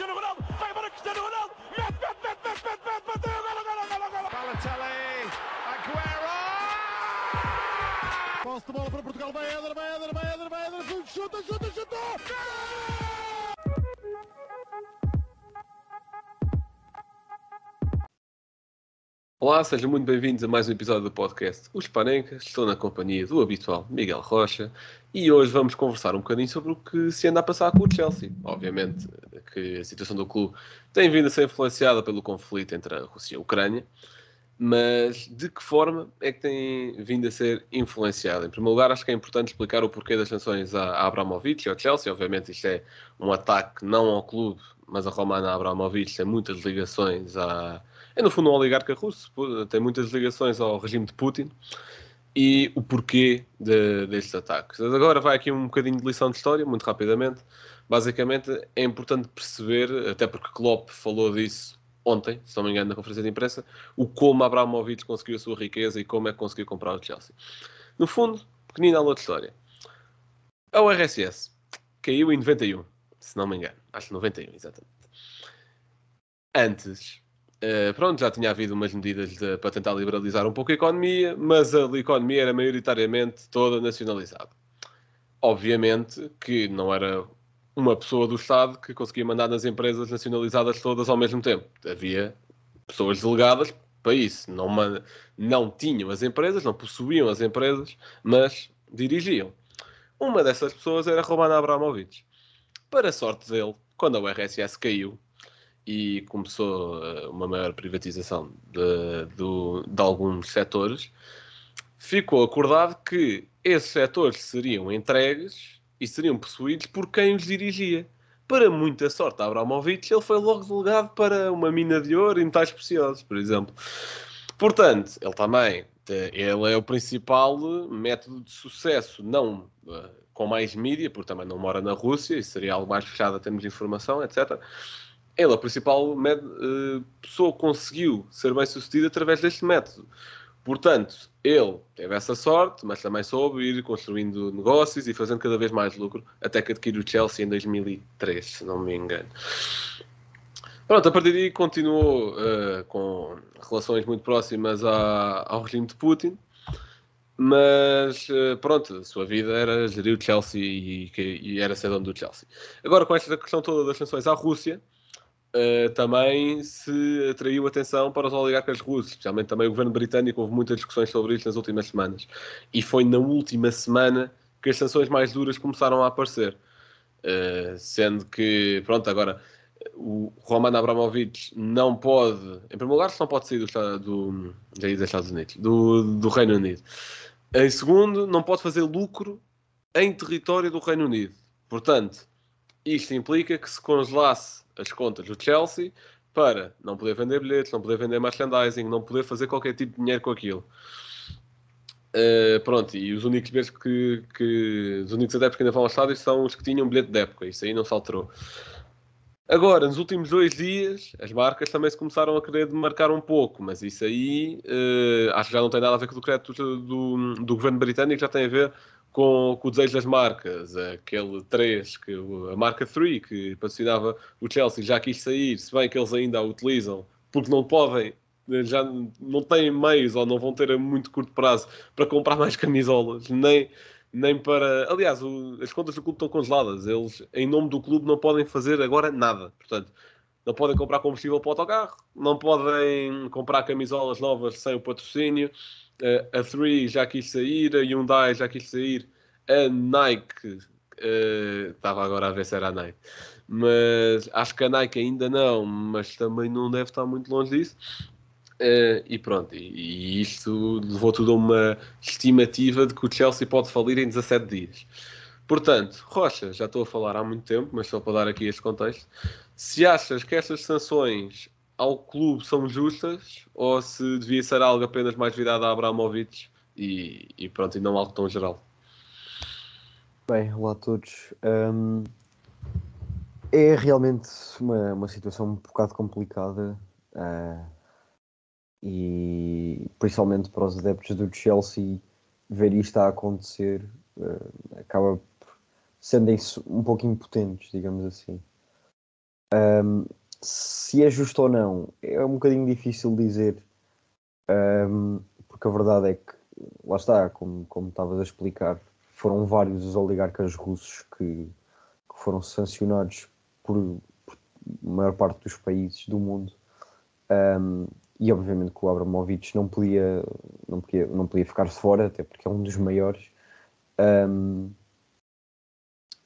Cristiano Ronaldo, vai embora Cristiano Ronaldo, mete, mete, mete, mete, mete, mete, bateu, golo, golo, golo, golo. Balotelli, Aguero! Posse de bola para Portugal, vai Éder, vai Éder, vai Éder, vai Éder, chuta, chuta, chuta! Olá, sejam muito bem-vindos a mais um episódio do podcast Os Panencas. Estou na companhia do habitual Miguel Rocha e hoje vamos conversar um bocadinho sobre o que se anda a passar com o Chelsea. Obviamente que a situação do clube tem vindo a ser influenciada pelo conflito entre a Rússia e a Ucrânia, mas de que forma é que tem vindo a ser influenciada? Em primeiro lugar, acho que é importante explicar o porquê das sanções a Abramovich e ao Chelsea. Obviamente, isto é um ataque não ao clube, mas a Romana Abramovich tem muitas ligações a é no fundo um oligarca russo, tem muitas ligações ao regime de Putin e o porquê de, destes ataques. Agora vai aqui um bocadinho de lição de história, muito rapidamente. Basicamente é importante perceber, até porque Klopp falou disso ontem, se não me engano, na conferência de imprensa, o como Abramovich conseguiu a sua riqueza e como é que conseguiu comprar o Chelsea. No fundo, pequenina aula de história. A URSS caiu em 91, se não me engano. Acho 91, exatamente. Antes, Uh, pronto, já tinha havido umas medidas de, para tentar liberalizar um pouco a economia, mas a economia era maioritariamente toda nacionalizada. Obviamente que não era uma pessoa do Estado que conseguia mandar nas empresas nacionalizadas todas ao mesmo tempo. Havia pessoas delegadas para isso. Não, não tinham as empresas, não possuíam as empresas, mas dirigiam. Uma dessas pessoas era Roman Abramovich. Para a sorte dele, quando a URSS caiu, e começou eh, uma maior privatização de, de, de alguns setores, ficou acordado que esses setores seriam entregues e seriam possuídos por quem os dirigia. Para muita sorte, Abramovich, ele foi logo delegado para uma mina de ouro e metais preciosos, por exemplo. Portanto, ele também ele é o principal método de sucesso, não uh, com mais mídia, porque também não mora na Rússia, e seria algo mais fechado a termos de informação, etc ele, a principal uh, pessoa, conseguiu ser bem sucedido através deste método. Portanto, ele teve essa sorte, mas também soube ir construindo negócios e fazendo cada vez mais lucro, até que adquiriu o Chelsea em 2003, se não me engano. Pronto, a partir daí continuou uh, com relações muito próximas à, ao regime de Putin, mas uh, pronto, a sua vida era gerir o Chelsea e, e era ser dono do Chelsea. Agora, com esta questão toda das sanções à Rússia, Uh, também se atraiu atenção para os oligarcas russos, especialmente também o governo britânico. Houve muitas discussões sobre isso nas últimas semanas. E foi na última semana que as sanções mais duras começaram a aparecer. Uh, sendo que, pronto, agora o Roman Abramovich não pode, em primeiro lugar, não pode sair do, do, dos Estados Unidos, do, do Reino Unido. Em segundo, não pode fazer lucro em território do Reino Unido. Portanto, isto implica que se congelasse as contas do Chelsea para não poder vender bilhetes, não poder vender merchandising, não poder fazer qualquer tipo de dinheiro com aquilo. Uh, pronto, e os únicos bilhetes que, que, os únicos adeptos que ainda vão ao estádio são os que tinham bilhete de época, isso aí não se alterou. Agora, nos últimos dois dias, as marcas também se começaram a querer demarcar um pouco, mas isso aí uh, acho que já não tem nada a ver com o decreto do, do, do governo britânico, já tem a ver com, com, o desejo das marcas, aquele 3, que, a marca 3, que patrocinava o Chelsea, já quis sair, se bem que eles ainda a utilizam, porque não podem, já não têm meios ou não vão ter a muito curto prazo para comprar mais camisolas, nem, nem para. Aliás, o, as contas do clube estão congeladas, eles, em nome do clube, não podem fazer agora nada. Portanto, não podem comprar combustível para o autocarro, não podem comprar camisolas novas sem o patrocínio a 3 já quis sair, a Hyundai já quis sair, a Nike uh, estava agora a ver se era a Nike, mas acho que a Nike ainda não, mas também não deve estar muito longe disso. Uh, e pronto, e, e, isto levou tudo a uma estimativa de que o Chelsea pode falir em 17 dias. Portanto, Rocha, já estou a falar há muito tempo, mas só para dar aqui este contexto. Se achas que estas sanções ao clube são justas ou se devia ser algo apenas mais virado a Abramovich e, e pronto, e não algo tão geral. Bem, olá a todos. Um, é realmente uma, uma situação um bocado complicada uh, e principalmente para os adeptos do Chelsea ver isto a acontecer uh, acaba sendo um pouco impotentes, digamos assim. Um, se é justo ou não, é um bocadinho difícil dizer, um, porque a verdade é que, lá está, como, como estavas a explicar, foram vários os oligarcas russos que, que foram sancionados por, por, maior parte dos países do mundo. Um, e obviamente que o Abramovich não podia, não podia, não podia ficar fora, até porque é um dos maiores. Um,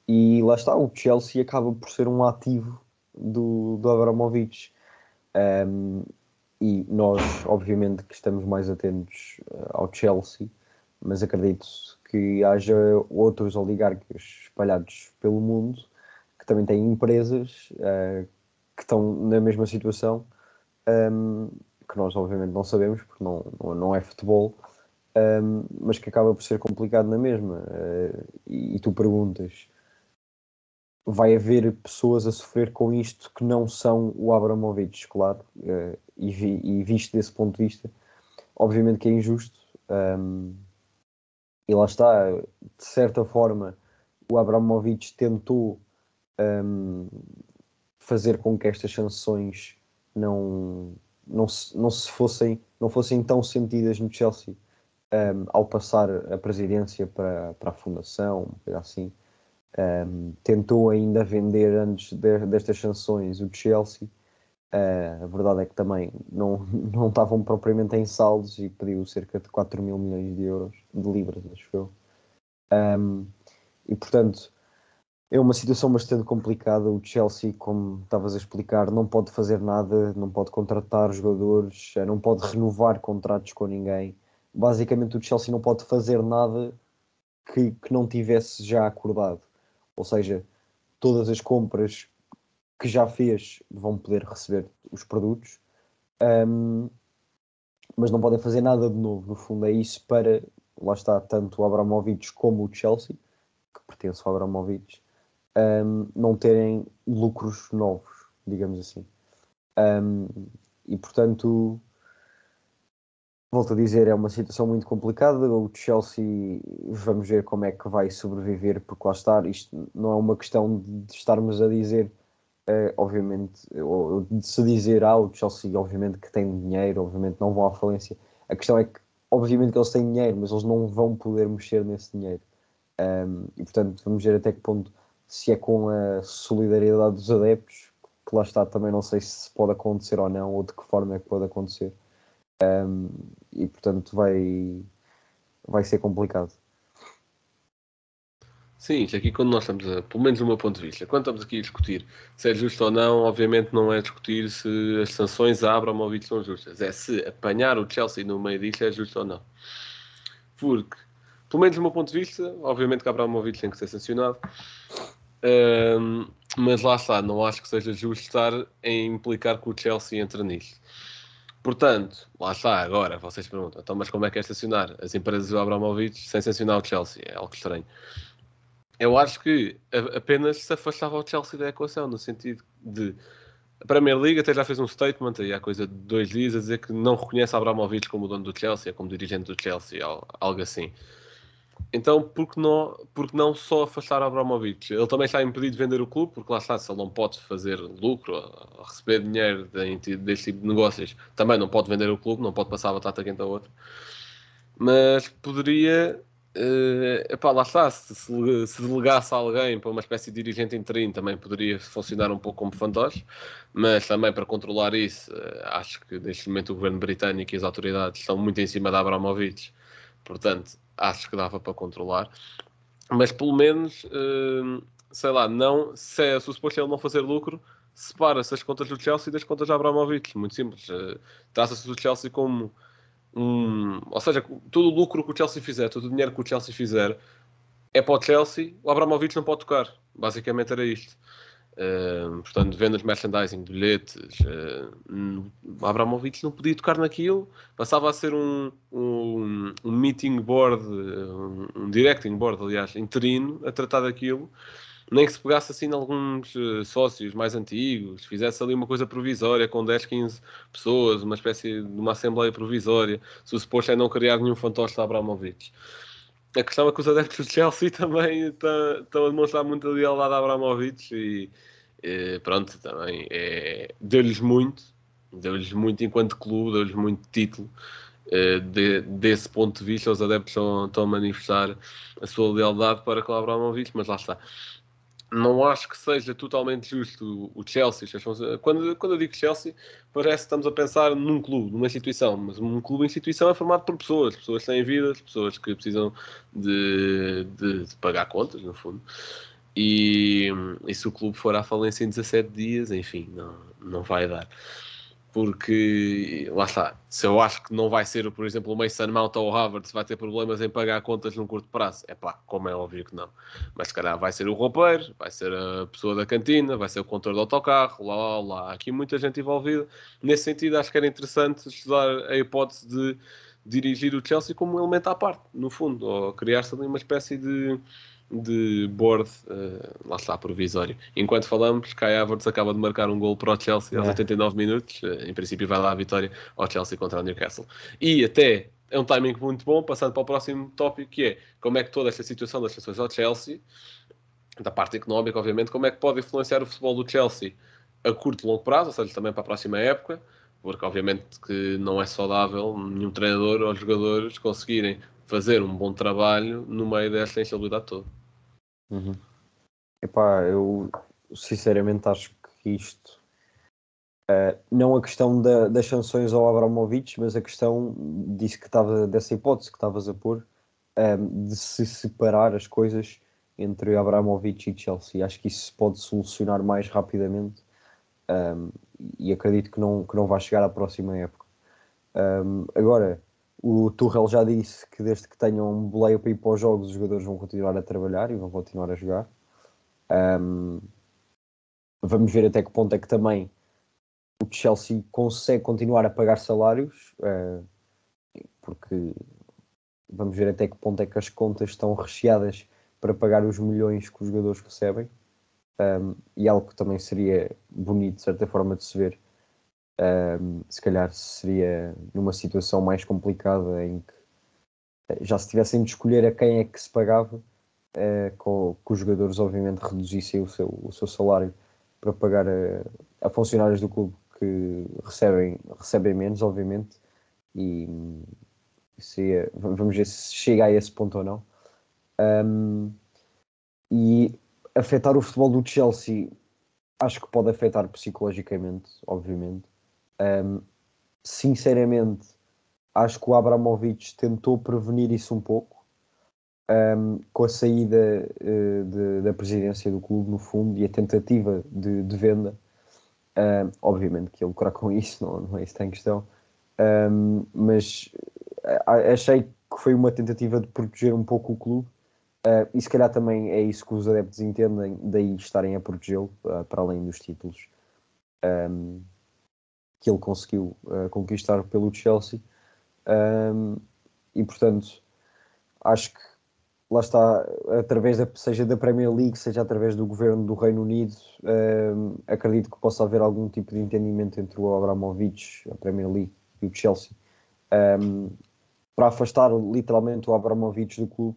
e lá está, o Chelsea acaba por ser um ativo do, do Abramovich. Um, e nós, obviamente, que estamos mais atentos uh, ao Chelsea, mas acredito que haja outros oligarcas espalhados pelo mundo que também têm empresas uh, que estão na mesma situação, um, que nós, obviamente, não sabemos, porque não, não, não é futebol, um, mas que acaba por ser complicado na mesma. Uh, e, e tu perguntas vai haver pessoas a sofrer com isto que não são o Abramovich, claro, uh, e, vi, e, visto desse ponto de vista, obviamente que é injusto. Um, e lá está, de certa forma, o Abramovich tentou um, fazer com que estas sanções não, não, se, não se fossem, não fossem tão sentidas no Chelsea um, ao passar a presidência para, para a fundação, assim. Um, tentou ainda vender antes de, destas sanções o Chelsea. Uh, a verdade é que também não, não estavam propriamente em saldos e pediu cerca de 4 mil milhões de euros, de libras, acho eu. Um, e portanto, é uma situação bastante complicada. O Chelsea, como estavas a explicar, não pode fazer nada, não pode contratar jogadores, não pode renovar contratos com ninguém. Basicamente, o Chelsea não pode fazer nada que, que não tivesse já acordado. Ou seja, todas as compras que já fez vão poder receber os produtos, um, mas não podem fazer nada de novo. No fundo, é isso para, lá está, tanto o Abramovich como o Chelsea, que pertence ao Abramovich, um, não terem lucros novos, digamos assim. Um, e portanto, volto a dizer, é uma situação muito complicada. O Chelsea, vamos ver como é que vai sobreviver, porque lá está, isto não é uma questão de estarmos a dizer, uh, obviamente, ou de se dizer, ah, o Chelsea, obviamente que tem dinheiro, obviamente não vão à falência. A questão é que, obviamente que eles têm dinheiro, mas eles não vão poder mexer nesse dinheiro. Um, e portanto, vamos ver até que ponto, se é com a solidariedade dos adeptos, que lá está, também não sei se pode acontecer ou não, ou de que forma é que pode acontecer. Um, e portanto vai, vai ser complicado. Sim, isto aqui quando nós estamos a, pelo menos do meu ponto de vista, quando estamos aqui a discutir se é justo ou não, obviamente não é discutir se as sanções a Abramovich são justas, é se apanhar o Chelsea no meio disto é justo ou não. Porque, pelo menos do meu ponto de vista, obviamente que Abramovich tem que ser sancionado, um, mas lá está, não acho que seja justo estar a implicar que o Chelsea entra nisto. Portanto, lá está, agora vocês perguntam, então, mas como é que é estacionar as empresas do Abramovich sem sancionar o Chelsea? É algo estranho. Eu acho que apenas se afastava o Chelsea da equação, no sentido de a Premier League até já fez um statement aí há coisa de dois dias a dizer que não reconhece Abramovich como dono do Chelsea, como dirigente do Chelsea, algo assim. Então, por que não, porque não só afastar Abramovich? Ele também está impedido de vender o clube, porque lá está, se ele não pode fazer lucro, receber dinheiro de, deste tipo de negócios, também não pode vender o clube, não pode passar a batata quente a outro. Mas poderia, uh, epá, lá está, se, se, delegasse alguém para uma espécie de dirigente interino, também poderia funcionar um pouco como fantoche, mas também para controlar isso, uh, acho que neste momento o governo britânico e as autoridades estão muito em cima da Abramovich, portanto acho que dava para controlar. Mas pelo menos, uh, sei lá, não, se, é, se o ele não fazer lucro, separa-se as contas do Chelsea das contas de Abramovich. Muito simples. Uh, Traça-se do Chelsea como um. Ou seja, todo o lucro que o Chelsea fizer, todo o dinheiro que o Chelsea fizer é para o Chelsea, o Abramovich não pode tocar. Basicamente era isto. Portanto, vendas merchandising, bilhetes, uh, Abramovich não podia tocar naquilo, passava a ser um, um, um meeting board, um, um, directing board, aliás, interino, a tratar daquilo, nem que se pegasse assim alguns uh, sócios mais antigos, fizesse ali uma coisa provisória com 10, 15 pessoas, uma espécie de uma assembleia provisória, se o suposto é não criar nenhum fantoche de Abramovich. A questão é que os adeptos do Chelsea também estão a demonstrar muita lealdade a Abramovich e, eh, pronto, também é, deu-lhes muito, deu-lhes muito enquanto clube, deu-lhes muito título. Eh, de, desse ponto de vista, os adeptos estão, estão a manifestar a sua lealdade para com Abramovich, mas lá está. Não acho que seja totalmente justo o Chelsea. Quando, quando eu digo Chelsea, parece que estamos a pensar num clube, numa instituição, mas um clube instituição é formado por pessoas, pessoas têm vidas, pessoas que precisam de, de, de pagar contas, no fundo. E, e, se o clube for à falência em 17 dias, enfim, não, não vai dar porque lá está, se eu acho que não vai ser, por exemplo, o Mason Mount ou o Harvard, se vai ter problemas em pagar contas num curto prazo, é pá, como é óbvio que não. Mas se calhar vai ser o roupeiro, vai ser a pessoa da cantina, vai ser o condutor do autocarro, lá, lá, lá. Aqui muita gente envolvida. Nesse sentido, acho que era interessante estudar a hipótese de dirigir o Chelsea como um elemento à parte, no fundo, ou criar-se ali uma espécie de de board, uh, lá está, provisório. Enquanto falamos, Kai Havertz acaba de marcar um gol para o Chelsea aos é. 89 minutos. Uh, em princípio, vai lá a vitória ao Chelsea contra o Newcastle. E até é um timing muito bom, passando para o próximo tópico, que é como é que toda esta situação das estações ao Chelsea, da parte económica, obviamente, como é que pode influenciar o futebol do Chelsea a curto e longo prazo, ou seja, também para a próxima época, porque obviamente que não é saudável nenhum treinador ou jogadores conseguirem fazer um bom trabalho no meio desta instabilidade toda. Uhum. Epá, eu sinceramente acho que isto uh, não a questão da, das sanções ao Abramovich, mas a questão disse que estava dessa hipótese que estavas a pôr um, ehm, de se separar as coisas entre Abramovich e Chelsea. Acho que isso se pode solucionar mais rapidamente um, ehm, e acredito que não, que não vai chegar à próxima época. Um, ehm, agora, o Tuchel já disse que desde que tenham um boleio para ir para os jogos, os jogadores vão continuar a trabalhar e vão continuar a jogar. Um, vamos ver até que ponto é que também o Chelsea consegue continuar a pagar salários, uh, porque vamos ver até que ponto é que as contas estão recheadas para pagar os milhões que os jogadores recebem. Um, e algo que também seria bonito, de certa forma, de se ver um, se calhar seria numa situação mais complicada em que eh, já se tivessem de escolher a quem é que se pagava, uh, com, que os jogadores obviamente reduzissem o seu, o seu salário para pagar a, a funcionários do clube que recebem, recebem menos, obviamente, e se, vamos ver se chega a esse ponto ou não. Um, e afetar o futebol do Chelsea acho que pode afetar psicologicamente, obviamente. Um, sinceramente, acho que o Abramovich tentou prevenir isso um pouco um, com a saída uh, de, da presidência do clube, no fundo, e a tentativa de, de venda. Um, obviamente que ele lucrar com isso, não, não é isso que tem questão, um, mas achei que foi uma tentativa de proteger um pouco o clube. Uh, e se calhar também é isso que os adeptos entendem, daí estarem a protegê-lo, uh, para além dos títulos. Um, que ele conseguiu uh, conquistar pelo Chelsea. Um, e portanto, acho que lá está, através da, seja da Premier League, seja através do governo do Reino Unido, um, acredito que possa haver algum tipo de entendimento entre o Abramovich, a Premier League e o Chelsea, um, para afastar literalmente o Abramovich do clube.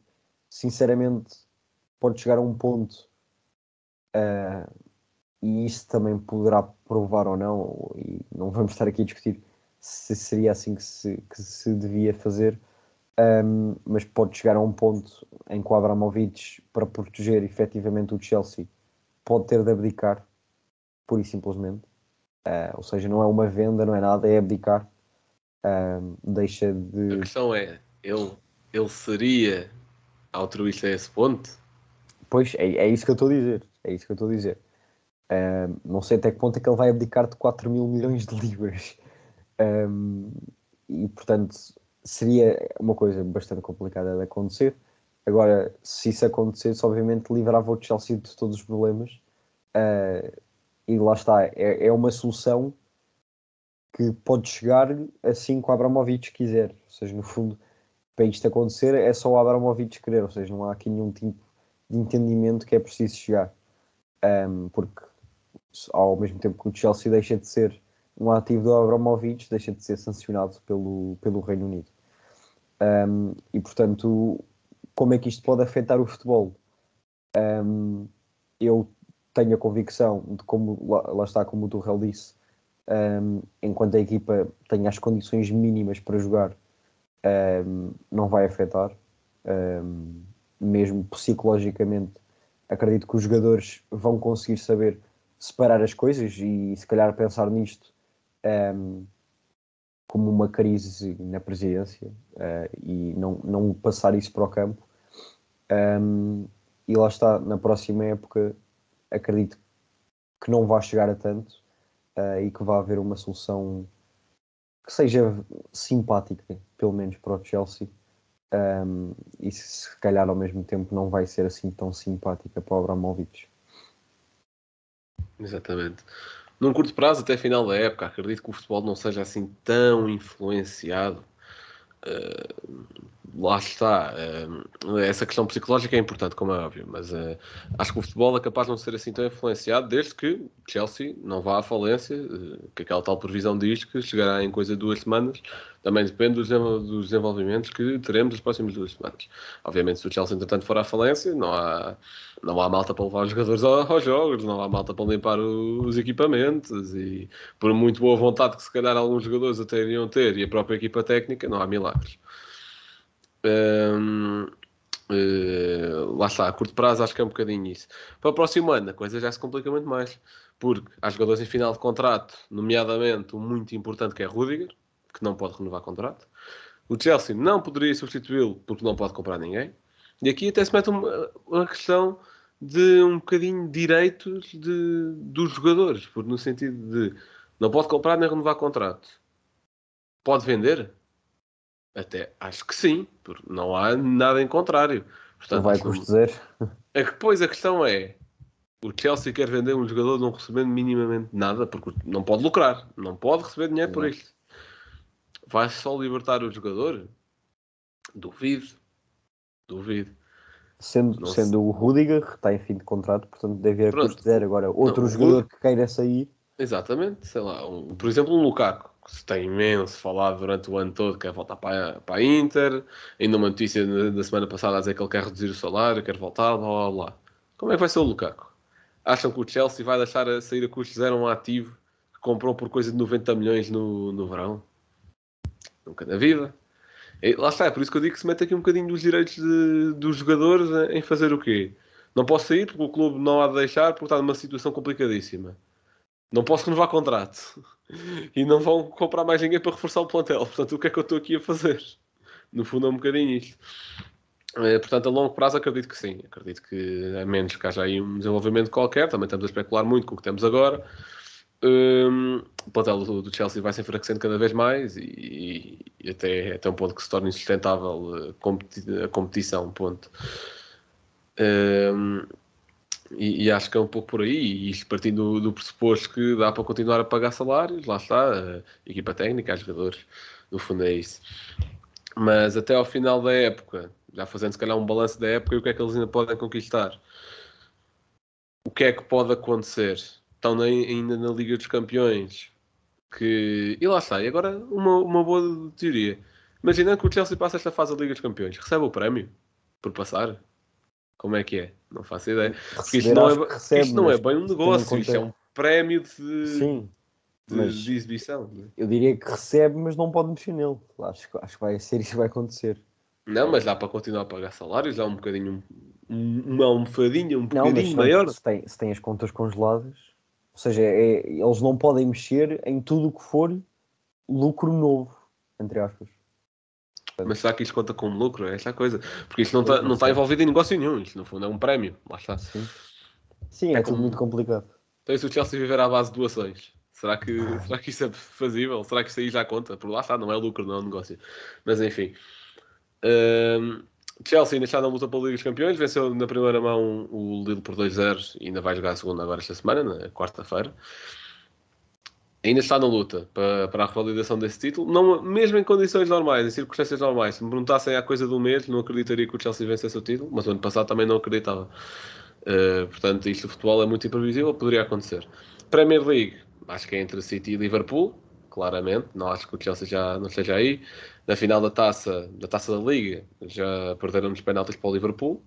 Sinceramente, pode chegar a um ponto uh, e isso também poderá provar ou não, e não vamos estar aqui a discutir se seria assim que se, que se devia fazer, um, mas pode chegar a um ponto em que o Abramovich, para proteger efetivamente o Chelsea, pode ter de abdicar, pura e simplesmente. Uh, ou seja, não é uma venda, não é nada, é abdicar. Um, deixa de. A questão é, ele, ele seria altruísta a esse ponto? Pois, é, é isso que eu estou a dizer. É isso que eu estou a dizer. Um, não sei até que ponto é que ele vai abdicar de 4 mil milhões de libras. Um, e portanto seria uma coisa bastante complicada de acontecer. Agora, se isso acontecesse, obviamente livrava o Chelsea de todos os problemas. Uh, e lá está, é, é, uma solução que pode chegar assim que o Abramovich quiser. Ou seja, no fundo, para isto acontecer, é só o Abramovich querer. Ou seja, não há aqui nenhum tipo de entendimento que é preciso chegar. Um, porque ao mesmo tempo que o Chelsea deixa de ser um ativo do Abramovich, deixa de ser sancionado pelo, pelo Reino Unido. Um, e portanto, como é que isto pode afetar o futebol? Um, eu tenho a convicção de como lá, lá está, como o Turrell disse, um, enquanto a equipa tem as condições mínimas para jogar, não vai afetar. Mesmo psicologicamente, acredito que os jogadores vão conseguir saber separar as coisas e se calhar pensar nisto como uma crise na presidência uh, e não, não passar isso para o campo. e lá está, na próxima época, acredito que não vai chegar a tanto uh, e que vai haver uma solução que seja simpática, pelo menos para o Chelsea. Um, e se calhar ao mesmo tempo não vai ser assim tão simpática para o Abramovich. Exatamente. Num curto prazo, até final da época, acredito que o futebol não seja assim tão influenciado lá está. Uh, essa questão psicológica é importante, como é óbvio, mas uh, acho que o futebol é capaz de não ser assim tão influenciado desde que Chelsea não vá à falência, que aquela tal previsão diz que chegará em coisa de duas semanas. Também depende dos, desenvolvimentos que teremos nas próximas duas semanas. Obviamente, se o Chelsea, entretanto, for à falência, não há, não há malta para levar os jogadores aos jogos, não há malta para limpar os equipamentos e, por muito boa vontade que se calhar alguns jogadores até iriam ter e a própria equipa técnica, não há milagres. Hum, uh, lá está, a curto prazo acho que é um bocadinho isso. Para o próximo ano a coisa já se complica muito mais, porque há jogadores em final de contrato, nomeadamente um muito importante que é Rudiger, que não pode renovar contrato. O Chelsea não poderia substituí-lo porque não pode comprar ninguém. E aqui até se mete uma, uma questão de um bocadinho direitos de, dos jogadores, porque no sentido de não pode comprar nem renovar contrato. Pode vender? Até acho que sim, porque não há nada em contrário. Portanto, não vai dizer. É que depois a questão é: o Chelsea quer vender um jogador não recebendo minimamente nada, porque não pode lucrar, não pode receber dinheiro por isto. Vai só libertar o jogador? Duvido. Duvido. Sendo, sendo o Rudiger, que está em fim de contrato, portanto deve haver custo zero. Agora, outro não, jogador que queira sair. Exatamente, sei lá, um, por exemplo, um Lukaku, que se tem imenso falado durante o ano todo, quer voltar para, para a Inter, ainda uma notícia da semana passada a dizer que ele quer reduzir o salário, quer voltar, blá blá blá. Como é que vai ser o Lukaku? Acham que o Chelsea vai deixar a sair a custo zero um ativo que comprou por coisa de 90 milhões no, no verão? Nunca na vida. E lá está, é por isso que eu digo que se mete aqui um bocadinho dos direitos de, dos jogadores em fazer o quê? Não posso sair porque o clube não há de deixar porque está numa situação complicadíssima. Não posso renovar contrato. E não vão comprar mais ninguém para reforçar o plantel. Portanto, o que é que eu estou aqui a fazer? No fundo é um bocadinho isto. É, portanto, a longo prazo acredito que sim. Acredito que a menos que haja aí um desenvolvimento qualquer, também estamos a especular muito com o que temos agora. Um, o plantel do, Chelsea vai se enfraquecendo cada vez mais e, e, até, até um ponto que se torna insustentável a, competi a competição. Ponto. Um, e, e, acho que é um pouco por aí, e isto partindo do, do, pressuposto que dá para continuar a pagar salários, lá está, a equipa técnica, os jogadores, no fundo é isso. Mas até ao final da época, já fazendo se calhar um balanço da época e o que é que eles ainda podem conquistar. O que é que pode acontecer? estão na, ainda na Liga dos Campeões. Que... E lá está. E agora uma, uma boa teoria. Imaginando que o Chelsea passa esta fase da Liga dos Campeões, recebe o prémio por passar? Como é que é? Não faço ideia. Porque isto não, é, recebe, isto não é bem um negócio, isto é um prémio de, Sim, de, de exibição. É? Eu diria que recebe, mas não pode mexer nele. Acho, acho que vai ser isso que vai acontecer. Não, mas dá para continuar a pagar salários, dá um bocadinho, um, uma almofadinha um bocadinho não, maior. Se tem, se tem as contas congeladas, ou seja, é, eles não podem mexer em tudo o que for lucro novo, entre aspas. Mas será que isto conta como lucro? É essa a coisa. Porque isto não está não tá envolvido em negócio nenhum. Isto, no fundo, é um prémio. Lá está. Sim, Sim é, é tudo como... muito complicado. Então, se o Chelsea viver à base de doações, será que, será que isso é fazível? Será que isso aí já conta? Por lá está, não é lucro, não é um negócio. Mas, enfim. Um, Chelsea ainda está na luta pela Liga dos Campeões, venceu na primeira mão o Lille por 2-0 e ainda vai jogar a segunda agora esta semana, na quarta-feira. Ainda está na luta para, para a revalidação desse título, não, mesmo em condições normais, em circunstâncias normais. Se me perguntassem há coisa de um mês, não acreditaria que o Chelsea vencesse o título, mas o ano passado também não acreditava. Uh, portanto, isto do futebol é muito imprevisível, poderia acontecer. Premier League, acho que é entre City e Liverpool, claramente. Não acho que o Chelsea já não esteja aí. Na final da taça, da taça da Liga, já perderam os penaltis para o Liverpool.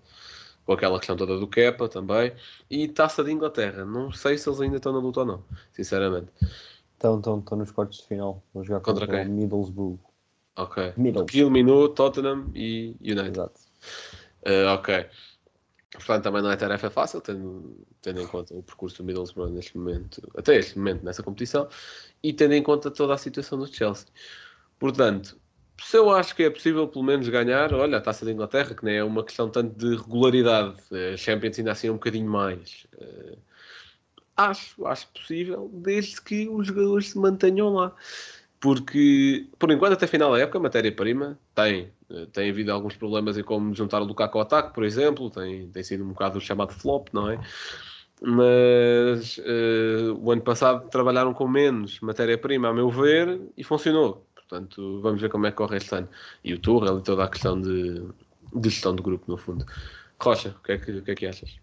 com aquela questão toda do Kepa também, e Taça de Inglaterra. Não sei se eles ainda estão na luta ou não, sinceramente. Estão, estão, estão nos quartos de final. Vão jogar Contra contra, quem? o Middlesbrough. Ok. Middlesbrough. Eliminou Tottenham e United. Exato. Uh, ok. Portanto, também não é tarefa fácil, tendo, tendo em conta o percurso do Middlesbrough neste momento, até este momento nessa competição, e tendo em conta toda a situação do Chelsea. Portanto, se eu acho que é possível pelo menos ganhar, olha, a Taça da Inglaterra, que nem é uma questão tanto de regularidade, a Champions ainda assim é um bocadinho mais. Uh, acho, acho possível, desde que os jogadores se mantenham lá. Porque, por enquanto, até final da época, matéria-prima tem. Eh, Tem havido alguns problemas em como juntar o Lukaku ao ataque, por exemplo. Tem, tem sido um bocado o chamado flop, não é? Mas eh, o ano passado trabalharam com menos matéria-prima, a meu ver, e funcionou. Portanto, vamos ver como é que corre este ano. E o Tuchel e toda a questão de, de gestão do grupo, no fundo. Rocha, o que é que, o que, é que achas?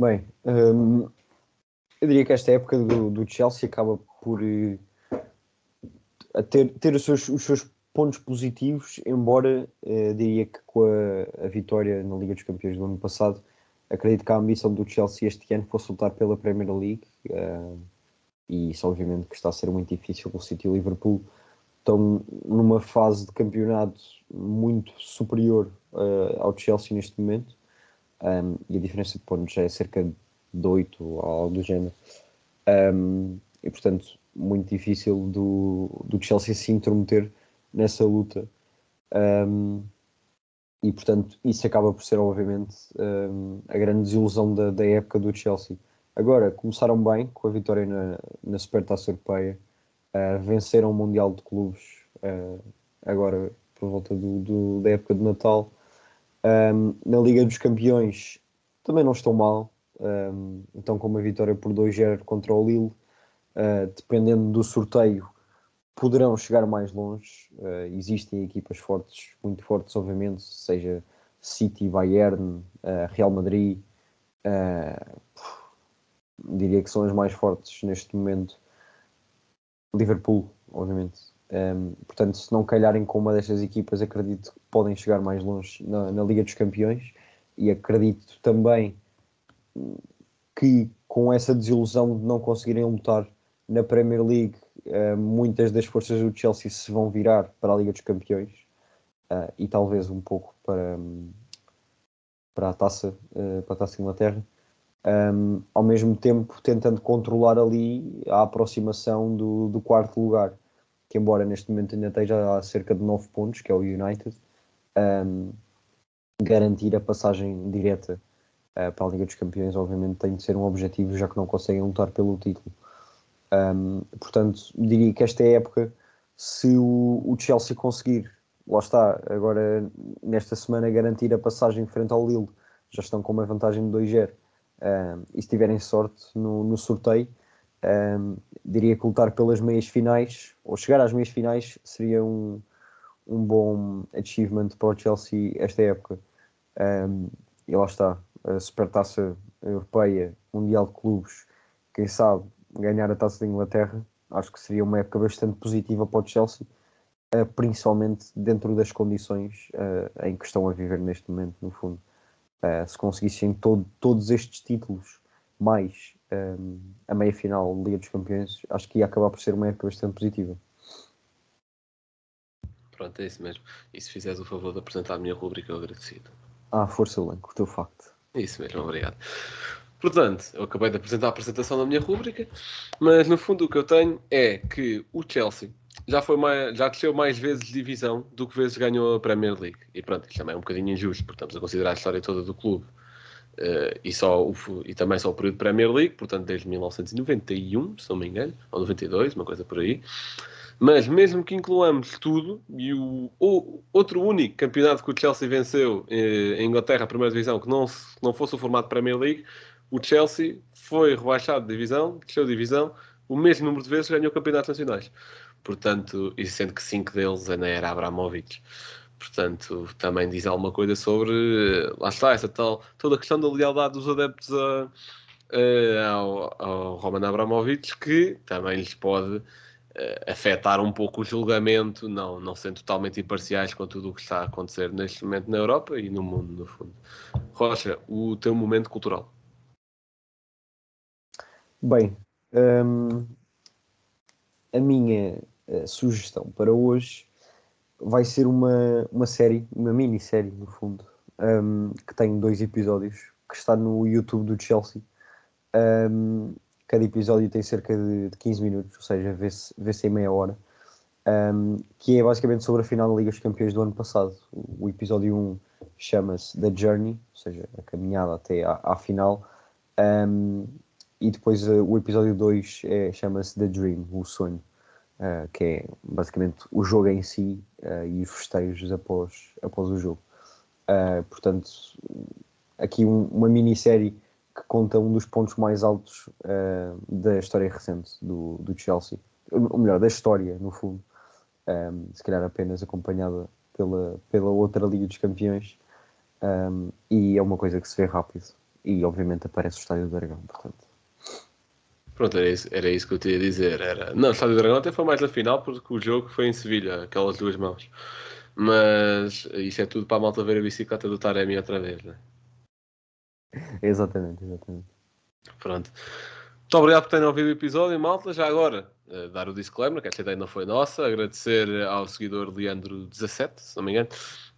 Bem, hum, eu diria que esta época do, do Chelsea acaba por a ter, ter os, seus, os seus pontos positivos, embora eh, diria que com a, a vitória na Liga dos Campeões do ano passado, acredito que a ambição do Chelsea este ano fosse lutar pela Premier League eh, e isso obviamente que está a ser muito difícil. O City e o Liverpool estão numa fase de campeonato muito superior eh, ao Chelsea neste momento um, e a diferença de pontos é cerca de 8 ou algo do género. Um, e portanto, muito difícil do, do Chelsea se intrometer nessa luta. Um, e portanto, isso acaba por ser, obviamente, a grande desilusão da, da época do Chelsea. Agora, começaram bem com a vitória na, na Supertaça Europeia, uh, venceram o Mundial de Clubes uh, agora por volta do, do, da época de Natal. Um, na Liga dos Campeões também não estão mal. Um, então, com uma vitória por 2-0 contra o Lille, uh, dependendo do sorteio, poderão chegar mais longe. Uh, existem equipas fortes, muito fortes, obviamente, seja City, Bayern, uh, Real Madrid. diria que são as mais fortes neste momento. Liverpool, obviamente. Um, portanto, se não calharem com uma destas equipas, acredito podem chegar mais longe na, na, Liga dos Campeões e acredito também que com essa desilusão de não conseguirem lutar na Premier League, uh, muitas das forças do Chelsea se vão virar para a Liga dos Campeões uh, e talvez um pouco para, para a taça, uh, para a taça de Inglaterra. Ao mesmo tempo, tentando controlar ali a aproximação do, do quarto lugar que embora neste momento ainda esteja a cerca de 9 pontos, que é o United, um, garantir a passagem direta uh, para a Liga dos Campeões, obviamente, tem de ser um objetivo, já que não conseguem lutar pelo título. Um, portanto, diria que esta é época, se o, o, Chelsea conseguir, lá está, agora nesta semana, garantir a passagem frente ao Lille, já estão com uma vantagem de 2-0, um, e se tiverem sorte no, no sorteio, diria que lutar pelas meias finais, ou chegar às meias finais, seria um, um bom achievement para o Chelsea esta época. Um, e lá está, a Supertaça Europeia, Mundial de Clubes, quem sabe ganhar a Taça da Inglaterra, acho que seria uma época bastante positiva para o Chelsea, uh, principalmente dentro das condições uh, em que estão a viver neste momento, no fundo. Uh, se conseguissem todo, todos estes títulos, mais um, a meia final da Liga dos Campeões, acho que ia acabar por ser uma época bastante positiva. Pronto, é isso mesmo. E se fizeres o favor de apresentar a minha rubrica, eu agradecido. Ah, força, Lenco, o teu facto. Isso mesmo, obrigado. Portanto, eu acabei de apresentar a apresentação da minha rubrica, mas no fundo o que eu tenho é que o Chelsea já, foi mais, já desceu mais vezes de divisão do que vezes ganhou a Premier League. E pronto, isto também é um bocadinho injusto, porque estamos a considerar a história toda do clube. Uh, e, só o, e também só o período Premier League, portanto desde 1991, se não me engano, ou 92, uma coisa por aí. Mas mesmo que incluamos tudo, e o, o outro único campeonato que o Chelsea venceu eh, em Inglaterra, a primeira divisão, que não, não fosse o formato Premier League, o Chelsea foi rebaixado de divisão, desceu de divisão, o mesmo número de vezes ganhou campeonatos nacionais. Portanto, e sendo que cinco deles ainda era Abramovich. Portanto, também diz alguma coisa sobre, lá está, essa tal, toda a questão da lealdade dos adeptos a, a, ao, ao Roman Abramovich, que também lhes pode afetar um pouco o julgamento, não, não sendo totalmente imparciais com tudo o que está a acontecer neste momento na Europa e no mundo, no fundo. Rocha, o teu momento cultural. Bem, hum, a minha uh, sugestão para hoje vai ser uma, uma série, uma minissérie, no fundo, um, que tem dois episódios, que está no YouTube do Chelsea. Um, cada episódio tem cerca de, de 15 minutos, ou seja, vê-se vê em meia hora. Um, que é basicamente sobre a final da Liga dos Campeões do ano passado. O, episódio 1 chama-se The Journey, ou seja, a caminhada até à, à final. Um, e depois uh, o episódio 2 é, chama-se The Dream, o sonho, uh, que é basicamente o jogo em si uh, e os festejos após, após o jogo. portanto, aqui um, uma minissérie conta um dos pontos mais altos da história recente do, do Chelsea, ou melhor, da história, no fundo, um, se calhar apenas acompanhada pela, pela outra Liga dos Campeões, um, e é uma coisa que se vê rápido. E obviamente aparece o Estádio do Dragão, portanto. Pronto, era isso, era isso que eu tinha a dizer. Era... Não, o Estádio do Dragão até foi mais na final porque o jogo foi em Sevilha, aquelas duas mãos. Mas isso é tudo para a malta ver a bicicleta do Taremi outra vez, né? Exatamente, exatamente. Pronto. Muito obrigado por terem ouvido o episódio, malta. Já agora, uh, dar o disclaimer, que esta ideia não foi nossa. Agradecer ao seguidor Leandro17, se não me engano,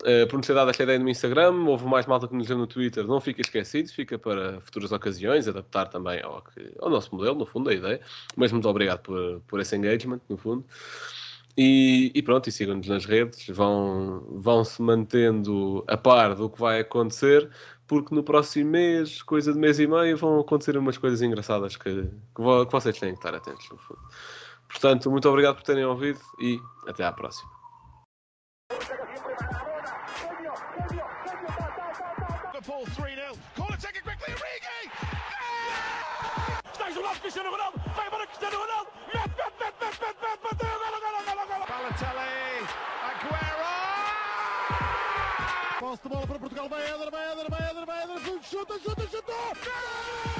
uh, por nos ter dado esta ideia no Instagram. Houve mais malta que nos deu no Twitter. Não fica esquecido, fica para futuras ocasiões, adaptar também ao, que, ao nosso modelo, no fundo, a ideia. Mas muito obrigado por, por esse engagement, no fundo. E, e, pronto, e sigam-nos nas redes, vão, vão se mantendo a par do que vai acontecer porque no próximo mês, coisa de mês e meio, vão acontecer umas coisas engraçadas que, que, vo, que vocês têm que estar atentos. Portanto, muito obrigado por terem ouvido e até à próxima. chuta, chuta, chuta!